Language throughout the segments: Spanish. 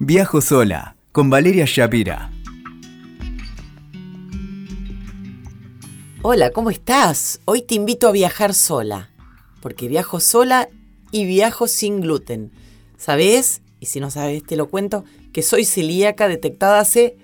Viajo sola con Valeria Shapira. Hola, ¿cómo estás? Hoy te invito a viajar sola, porque viajo sola y viajo sin gluten. ¿Sabes? Y si no sabes, te lo cuento, que soy celíaca detectada hace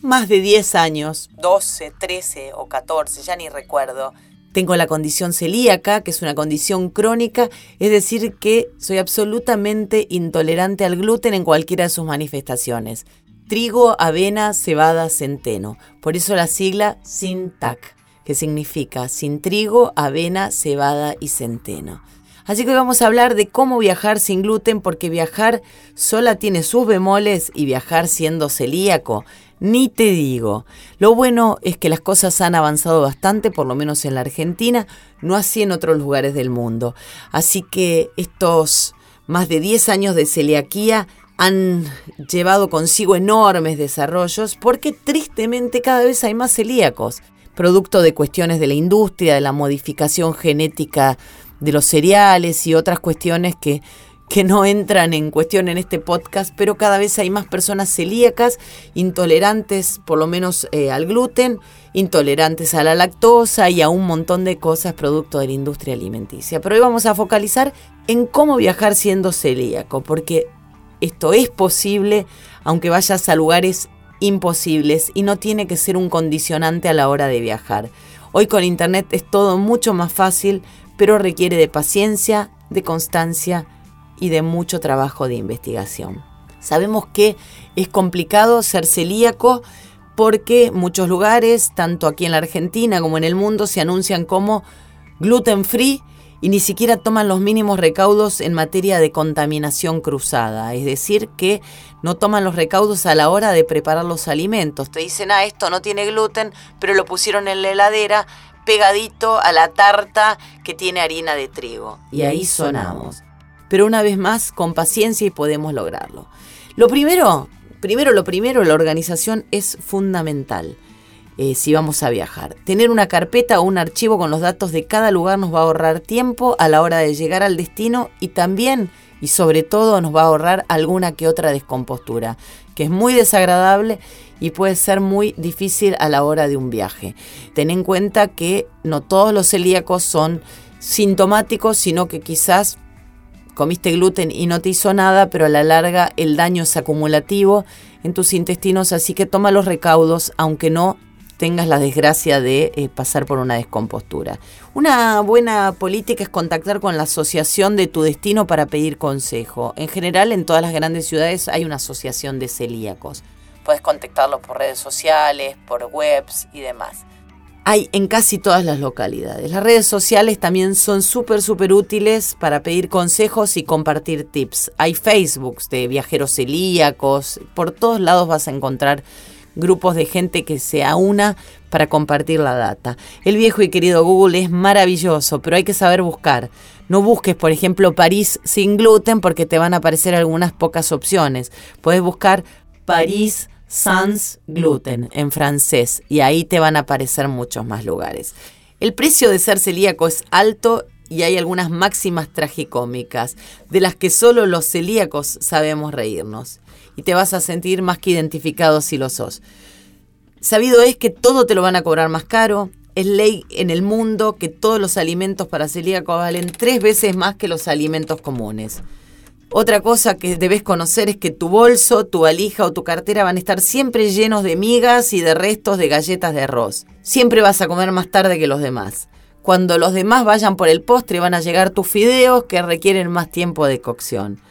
más de 10 años, 12, 13 o 14, ya ni recuerdo. Tengo la condición celíaca, que es una condición crónica, es decir, que soy absolutamente intolerante al gluten en cualquiera de sus manifestaciones. Trigo, avena, cebada, centeno. Por eso la sigla SINTAC, que significa sin trigo, avena, cebada y centeno. Así que hoy vamos a hablar de cómo viajar sin gluten, porque viajar sola tiene sus bemoles y viajar siendo celíaco ni te digo. Lo bueno es que las cosas han avanzado bastante, por lo menos en la Argentina, no así en otros lugares del mundo. Así que estos más de 10 años de celiaquía han llevado consigo enormes desarrollos porque tristemente cada vez hay más celíacos, producto de cuestiones de la industria, de la modificación genética de los cereales y otras cuestiones que que no entran en cuestión en este podcast, pero cada vez hay más personas celíacas, intolerantes por lo menos eh, al gluten, intolerantes a la lactosa y a un montón de cosas producto de la industria alimenticia. Pero hoy vamos a focalizar en cómo viajar siendo celíaco, porque esto es posible aunque vayas a lugares imposibles y no tiene que ser un condicionante a la hora de viajar. Hoy con internet es todo mucho más fácil, pero requiere de paciencia, de constancia, y de mucho trabajo de investigación. Sabemos que es complicado ser celíaco porque muchos lugares, tanto aquí en la Argentina como en el mundo, se anuncian como gluten free y ni siquiera toman los mínimos recaudos en materia de contaminación cruzada, es decir, que no toman los recaudos a la hora de preparar los alimentos. Te dicen, ah, esto no tiene gluten, pero lo pusieron en la heladera pegadito a la tarta que tiene harina de trigo. Y ahí sonamos pero una vez más con paciencia y podemos lograrlo. Lo primero, primero lo primero, la organización es fundamental. Eh, si vamos a viajar. Tener una carpeta o un archivo con los datos de cada lugar nos va a ahorrar tiempo a la hora de llegar al destino y también y sobre todo nos va a ahorrar alguna que otra descompostura, que es muy desagradable y puede ser muy difícil a la hora de un viaje. Ten en cuenta que no todos los celíacos son sintomáticos, sino que quizás comiste gluten y no te hizo nada, pero a la larga el daño es acumulativo en tus intestinos, así que toma los recaudos, aunque no tengas la desgracia de eh, pasar por una descompostura. Una buena política es contactar con la asociación de tu destino para pedir consejo. En general, en todas las grandes ciudades hay una asociación de celíacos. Puedes contactarlos por redes sociales, por webs y demás hay en casi todas las localidades. Las redes sociales también son súper, súper útiles para pedir consejos y compartir tips. Hay Facebooks de viajeros celíacos, por todos lados vas a encontrar grupos de gente que se aúna para compartir la data. El viejo y querido Google es maravilloso, pero hay que saber buscar. No busques, por ejemplo, París sin gluten porque te van a aparecer algunas pocas opciones. Puedes buscar París sans gluten en francés y ahí te van a aparecer muchos más lugares. El precio de ser celíaco es alto y hay algunas máximas tragicómicas de las que solo los celíacos sabemos reírnos y te vas a sentir más que identificado si lo sos. Sabido es que todo te lo van a cobrar más caro. Es ley en el mundo que todos los alimentos para celíacos valen tres veces más que los alimentos comunes. Otra cosa que debes conocer es que tu bolso, tu valija o tu cartera van a estar siempre llenos de migas y de restos de galletas de arroz. Siempre vas a comer más tarde que los demás. Cuando los demás vayan por el postre van a llegar tus fideos que requieren más tiempo de cocción.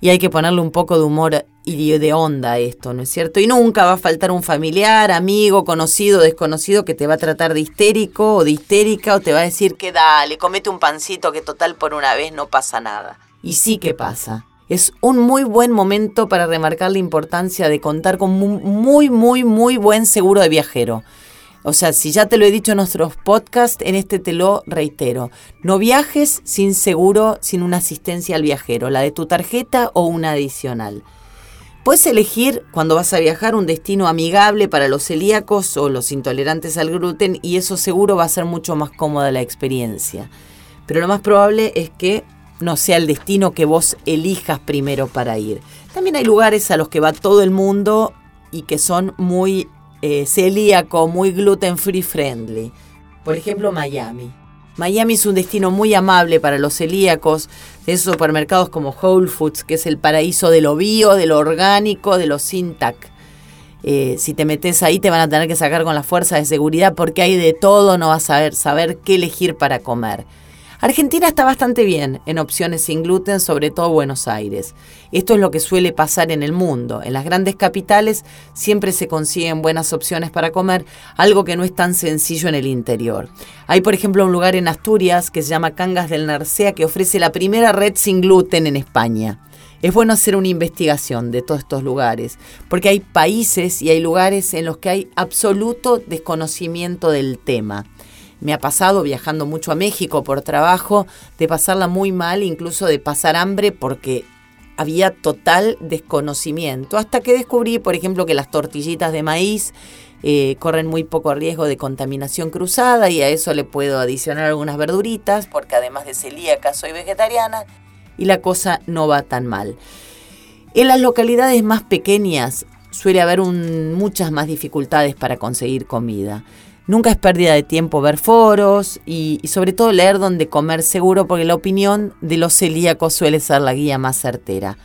Y hay que ponerle un poco de humor y de onda a esto, ¿no es cierto? Y nunca va a faltar un familiar, amigo, conocido, desconocido que te va a tratar de histérico o de histérica o te va a decir que dale, comete un pancito que total por una vez no pasa nada. Y sí que pasa. Es un muy buen momento para remarcar la importancia de contar con muy, muy, muy buen seguro de viajero. O sea, si ya te lo he dicho en nuestros podcasts, en este te lo reitero. No viajes sin seguro, sin una asistencia al viajero, la de tu tarjeta o una adicional. Puedes elegir cuando vas a viajar un destino amigable para los celíacos o los intolerantes al gluten y eso seguro va a ser mucho más cómoda la experiencia. Pero lo más probable es que no sea el destino que vos elijas primero para ir. También hay lugares a los que va todo el mundo y que son muy eh, celíaco, muy gluten free friendly. Por ejemplo, Miami. Miami es un destino muy amable para los celíacos, de esos supermercados como Whole Foods, que es el paraíso de lo bio, de lo orgánico, de lo syntac. Eh, si te metes ahí te van a tener que sacar con la fuerza de seguridad porque hay de todo, no vas a saber, saber qué elegir para comer. Argentina está bastante bien en opciones sin gluten, sobre todo Buenos Aires. Esto es lo que suele pasar en el mundo. En las grandes capitales siempre se consiguen buenas opciones para comer, algo que no es tan sencillo en el interior. Hay, por ejemplo, un lugar en Asturias que se llama Cangas del Narcea que ofrece la primera red sin gluten en España. Es bueno hacer una investigación de todos estos lugares, porque hay países y hay lugares en los que hay absoluto desconocimiento del tema. Me ha pasado viajando mucho a México por trabajo, de pasarla muy mal, incluso de pasar hambre porque había total desconocimiento. Hasta que descubrí, por ejemplo, que las tortillitas de maíz eh, corren muy poco riesgo de contaminación cruzada y a eso le puedo adicionar algunas verduritas, porque además de celíaca soy vegetariana y la cosa no va tan mal. En las localidades más pequeñas suele haber muchas más dificultades para conseguir comida. Nunca es pérdida de tiempo ver foros y, sobre todo leer dónde comer seguro porque la opinión de los celíacos suele ser la guía más certera.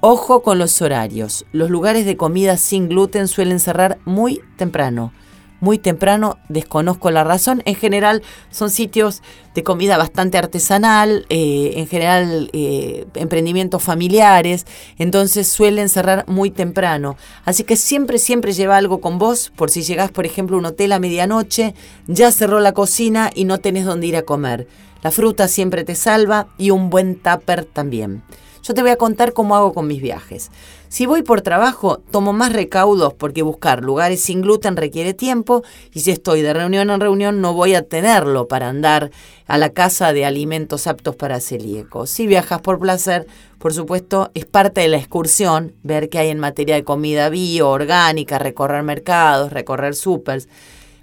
Ojo con los horarios. Los lugares de comida sin gluten suelen cerrar muy temprano muy temprano, desconozco la razón. En general son sitios de comida bastante artesanal, eh, en general eh, emprendimientos familiares, entonces suelen cerrar muy temprano. Así que siempre, siempre lleva algo con vos, por si llegás, por ejemplo, a un hotel a medianoche, ya cerró la cocina y no tenés dónde ir a comer. La fruta siempre te salva y un buen tupper también. Yo te voy a contar cómo hago con mis viajes. Si voy por trabajo, tomo más recaudos porque buscar lugares sin gluten requiere tiempo y si estoy de reunión en reunión no voy a tenerlo para andar a la casa de alimentos aptos para celíacos. Si viajas por placer, por supuesto, es parte de la excursión ver qué hay en materia de comida bio, orgánica, recorrer mercados, recorrer supers.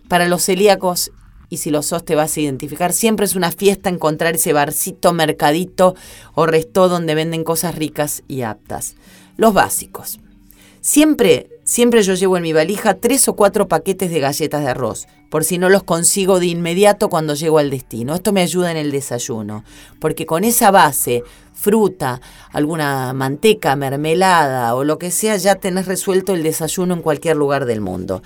Para los celíacos y si lo sos te vas a identificar. Siempre es una fiesta encontrar ese barcito, mercadito o resto donde venden cosas ricas y aptas. Los básicos. Siempre, siempre yo llevo en mi valija tres o cuatro paquetes de galletas de arroz, por si no los consigo de inmediato cuando llego al destino. Esto me ayuda en el desayuno, porque con esa base, fruta, alguna manteca, mermelada o lo que sea, ya tenés resuelto el desayuno en cualquier lugar del mundo.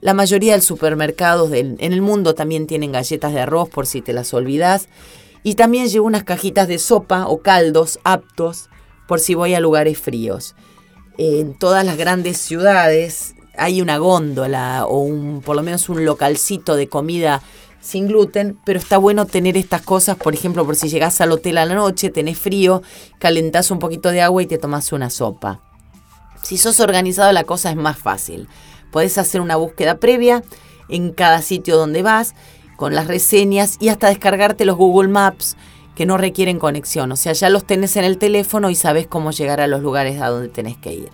La mayoría de supermercados en el mundo también tienen galletas de arroz por si te las olvidas. Y también llevo unas cajitas de sopa o caldos aptos por si voy a lugares fríos. En todas las grandes ciudades hay una góndola o un, por lo menos un localcito de comida sin gluten, pero está bueno tener estas cosas, por ejemplo, por si llegas al hotel a la noche, tenés frío, calentás un poquito de agua y te tomas una sopa. Si sos organizado la cosa es más fácil. Podés hacer una búsqueda previa en cada sitio donde vas, con las reseñas y hasta descargarte los Google Maps que no requieren conexión. O sea, ya los tenés en el teléfono y sabes cómo llegar a los lugares a donde tenés que ir.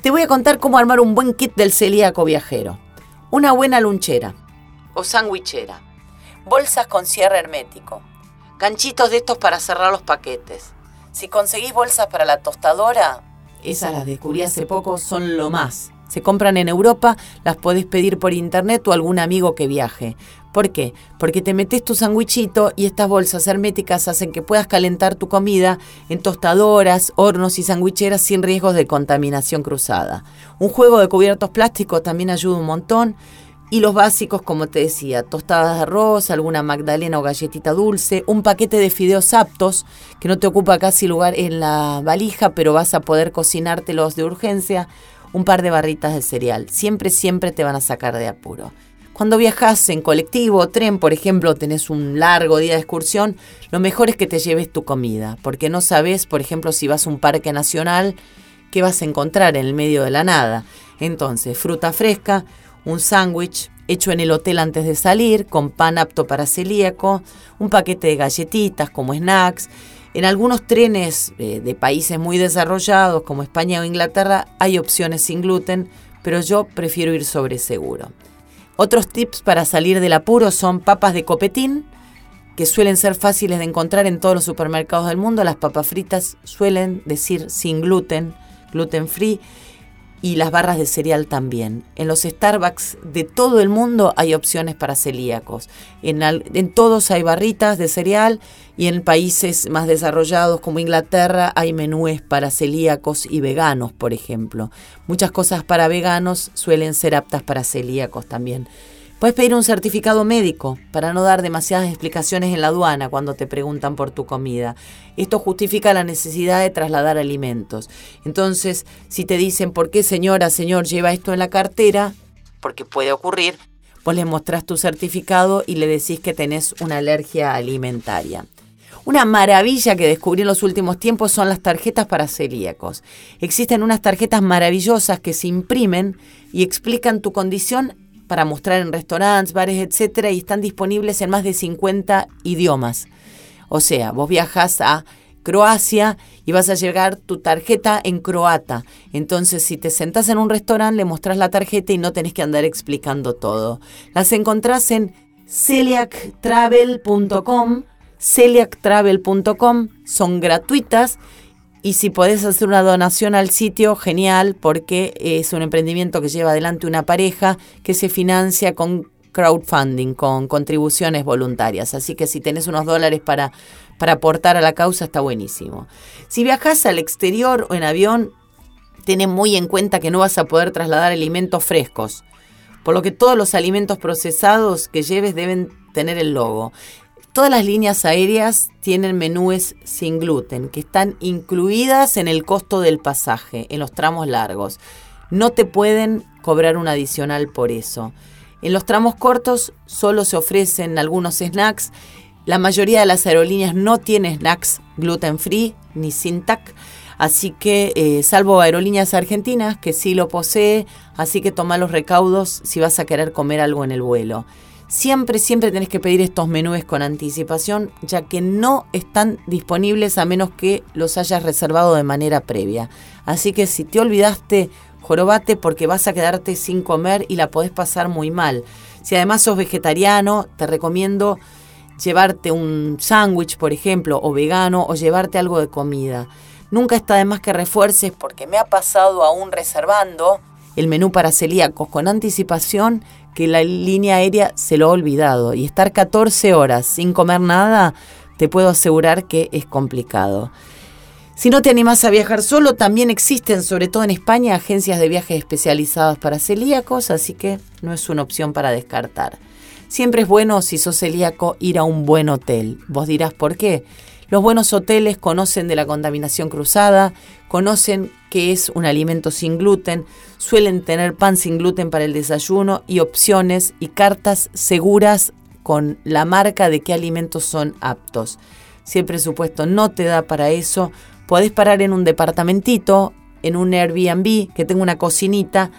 Te voy a contar cómo armar un buen kit del celíaco viajero. Una buena lunchera o sandwichera. Bolsas con cierre hermético. Ganchitos de estos para cerrar los paquetes. Si conseguís bolsas para la tostadora, esas las descubrí hace poco, son lo más. Se compran en Europa, las podés pedir por internet o algún amigo que viaje. ¿Por qué? Porque te metes tu sandwichito y estas bolsas herméticas hacen que puedas calentar tu comida en tostadoras, hornos y sandwicheras sin riesgos de contaminación cruzada. Un juego de cubiertos plásticos también ayuda un montón. Y los básicos, como te decía, tostadas de arroz, alguna magdalena o galletita dulce, un paquete de fideos aptos, que no te ocupa casi lugar en la valija, pero vas a poder cocinártelos de urgencia, un par de barritas de cereal. Siempre, siempre te van a sacar de apuro. Cuando viajas en colectivo o tren, por ejemplo, tenés un largo día de excursión, lo mejor es que te lleves tu comida, porque no sabes, por ejemplo, si vas a un parque nacional, qué vas a encontrar en el medio de la nada. Entonces, fruta fresca, un sándwich hecho en el hotel antes de salir, con pan apto para celíaco, un paquete de galletitas como snacks en algunos trenes eh, de países muy desarrollados como España o Inglaterra hay opciones sin gluten, pero yo prefiero ir sobre seguro. Otros tips para salir del apuro son papas de copetín, que suelen ser fáciles de encontrar en todos los supermercados del mundo. Las papas fritas suelen decir sin gluten, gluten free y las barras de cereal también. En los Starbucks de todo el mundo hay opciones para celíacos. En, en, todos hay barritas de cereal y en países más desarrollados como Inglaterra hay menúes para celíacos y veganos, por ejemplo. Muchas cosas para veganos suelen ser aptas para celíacos también. Puedes pedir un certificado médico para no dar demasiadas explicaciones en la aduana cuando te preguntan por tu comida. Esto justifica la necesidad de trasladar alimentos. Entonces, si te dicen por qué señora, señor, lleva esto en la cartera, porque puede ocurrir, vos le mostrás tu certificado y le decís que tenés una alergia alimentaria. Una maravilla que descubrí en los últimos tiempos son las tarjetas para celíacos. Existen unas tarjetas maravillosas que se imprimen y explican tu condición para mostrar en restaurantes, bares, etcétera, y están disponibles en más de 50 idiomas. O sea, vos viajas a Croacia y vas a llegar tu tarjeta en croata. Entonces, si te sentás en un restaurante, le mostrás la tarjeta y no tenés que andar explicando todo. Las encontrás en celiactravel.com. celiactravel.com son gratuitas y si podés hacer una donación al sitio, genial, porque es un emprendimiento que lleva adelante una pareja que se financia con crowdfunding, con contribuciones voluntarias. Así que si tenés unos dólares para, para aportar a la causa, está buenísimo. Si viajas al exterior o en avión, ten muy en cuenta que no vas a poder trasladar alimentos frescos. Por lo que todos los alimentos procesados que lleves deben tener el logo. Todas las líneas aéreas tienen menúes sin gluten, que están incluidas en el costo del pasaje, en los tramos largos. No te pueden cobrar un adicional por eso. En los tramos cortos solo se ofrecen algunos snacks. La mayoría de las aerolíneas no tiene snacks gluten free ni sin TAC. Así que, eh, salvo aerolíneas argentinas, que sí lo posee, así que toma los recaudos si vas a querer comer algo en el vuelo. Siempre, siempre tenés que pedir estos menúes con anticipación, ya que no están disponibles a menos que los hayas reservado de manera previa. Así que si te olvidaste, jorobate porque vas a quedarte sin comer y la podés pasar muy mal. Si además sos vegetariano, te recomiendo llevarte un sándwich, por ejemplo, o vegano, o llevarte algo de comida. Nunca está de más que refuerces porque me ha pasado aún reservando el menú para celíacos con anticipación que la línea aérea se lo ha olvidado y estar 14 horas sin comer nada, te puedo asegurar que es complicado. Si no te animas a viajar solo, también existen, sobre todo en España, agencias de viajes especializadas para celíacos, así que no es una opción para descartar. Siempre es bueno, si sos celíaco, ir a un buen hotel. Vos dirás por qué. Los buenos hoteles conocen de la contaminación cruzada, conocen que es un alimento sin gluten, suelen tener pan sin gluten para el desayuno y opciones y cartas seguras con la marca de qué alimentos son aptos. Si el presupuesto no te da para eso, podés parar en un departamentito, en un Airbnb que tenga una cocinita,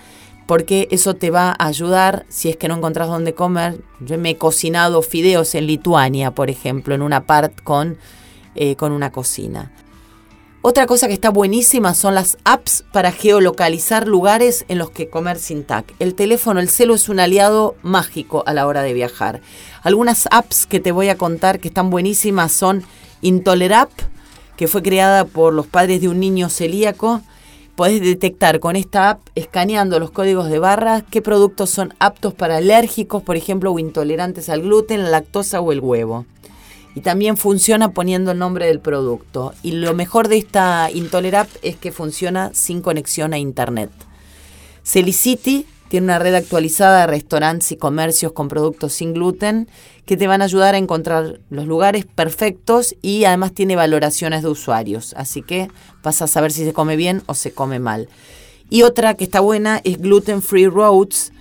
porque eso te va a ayudar si es que no encontrás dónde comer. Yo me he cocinado fideos en Lituania, por ejemplo, en una part con, eh, con una cocina. Otra cosa que está buenísima son las apps para geolocalizar lugares en los que comer sin TAC. El teléfono, el celo es un aliado mágico a la hora de viajar. Algunas apps que te voy a contar que están buenísimas son Intolerap, que fue creada por los padres de un niño celíaco. Podés detectar con esta app, escaneando los códigos de barras, qué productos son aptos para alérgicos, por ejemplo, o intolerantes al gluten, la lactosa o el huevo y también funciona poniendo el nombre del producto. Y lo mejor de esta Intolerap es que funciona sin conexión a internet. Celicity tiene una red actualizada de restaurantes y comercios con productos sin gluten que te van a ayudar a encontrar los lugares perfectos y además tiene valoraciones de usuarios. Así que vas a saber si se come bien o se come mal. Y otra que está buena es Gluten Free Roads,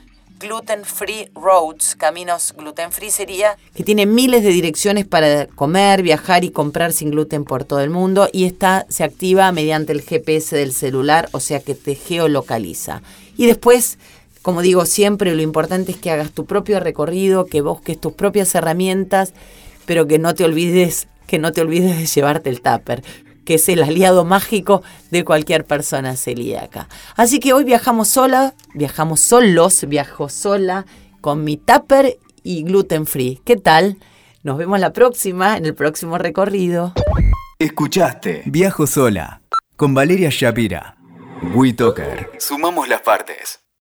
Gluten Free Roads, caminos gluten free sería, que tiene miles de direcciones para comer, viajar y comprar sin gluten por todo el mundo y esta se activa mediante el GPS del celular, o sea que te geolocaliza. Y después, como digo siempre, lo importante es que hagas tu propio recorrido, que busques tus propias herramientas, pero que no te olvides que no te olvides de llevarte el tupper que es el aliado mágico de cualquier persona celíaca. Así que hoy viajamos sola, viajamos solos, viajo sola con mi tupper y gluten free. ¿Qué tal? Nos vemos la próxima, en el próximo recorrido. Escuchaste Viajo sola con Valeria Shapira. WeToker. Sumamos las partes.